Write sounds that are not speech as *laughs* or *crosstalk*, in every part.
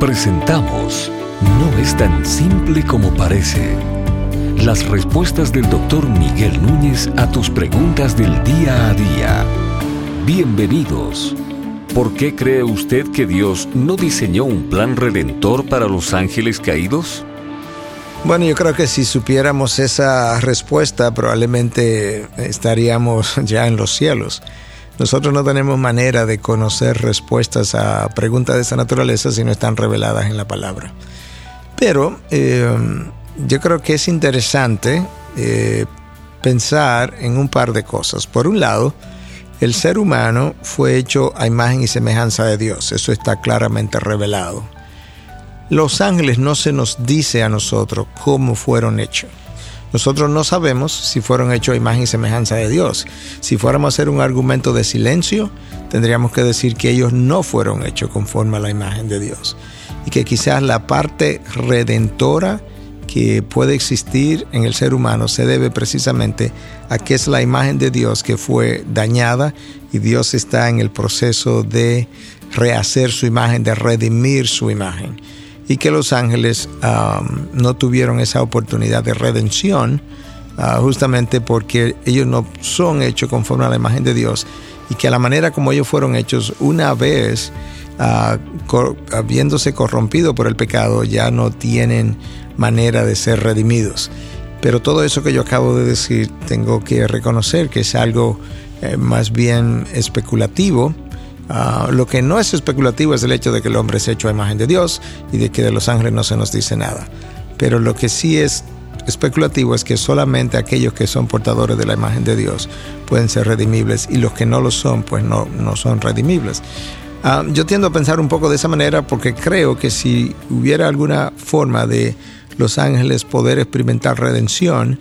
Presentamos No es tan simple como parece. Las respuestas del doctor Miguel Núñez a tus preguntas del día a día. Bienvenidos. ¿Por qué cree usted que Dios no diseñó un plan redentor para los ángeles caídos? Bueno, yo creo que si supiéramos esa respuesta, probablemente estaríamos *laughs* ya en los cielos. Nosotros no tenemos manera de conocer respuestas a preguntas de esa naturaleza si no están reveladas en la palabra. Pero eh, yo creo que es interesante eh, pensar en un par de cosas. Por un lado, el ser humano fue hecho a imagen y semejanza de Dios. Eso está claramente revelado. Los ángeles no se nos dice a nosotros cómo fueron hechos. Nosotros no sabemos si fueron hechos a imagen y semejanza de Dios. Si fuéramos a hacer un argumento de silencio, tendríamos que decir que ellos no fueron hechos conforme a la imagen de Dios. Y que quizás la parte redentora que puede existir en el ser humano se debe precisamente a que es la imagen de Dios que fue dañada y Dios está en el proceso de rehacer su imagen, de redimir su imagen y que los ángeles um, no tuvieron esa oportunidad de redención uh, justamente porque ellos no son hechos conforme a la imagen de Dios y que a la manera como ellos fueron hechos una vez uh, habiéndose corrompido por el pecado ya no tienen manera de ser redimidos. Pero todo eso que yo acabo de decir tengo que reconocer que es algo eh, más bien especulativo Ah, lo que no es especulativo es el hecho de que el hombre es hecho a imagen de Dios y de que de los ángeles no se nos dice nada. Pero lo que sí es especulativo es que solamente aquellos que son portadores de la imagen de Dios pueden ser redimibles y los que no lo son, pues no, no son redimibles. Ah, yo tiendo a pensar un poco de esa manera porque creo que si hubiera alguna forma de los ángeles poder experimentar redención,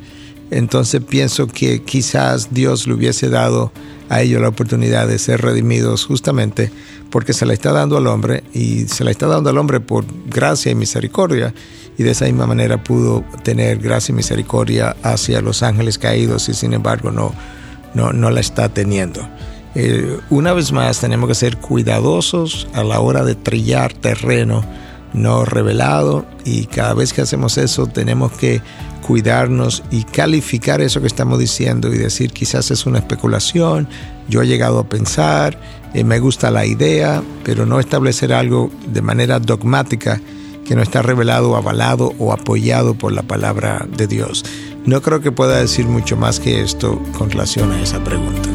entonces pienso que quizás Dios le hubiese dado a ellos la oportunidad de ser redimidos justamente porque se la está dando al hombre y se la está dando al hombre por gracia y misericordia y de esa misma manera pudo tener gracia y misericordia hacia los ángeles caídos y sin embargo no, no, no la está teniendo. Eh, una vez más tenemos que ser cuidadosos a la hora de trillar terreno no revelado y cada vez que hacemos eso tenemos que cuidarnos y calificar eso que estamos diciendo y decir quizás es una especulación, yo he llegado a pensar, eh, me gusta la idea, pero no establecer algo de manera dogmática que no está revelado, avalado o apoyado por la palabra de Dios. No creo que pueda decir mucho más que esto con relación a esa pregunta.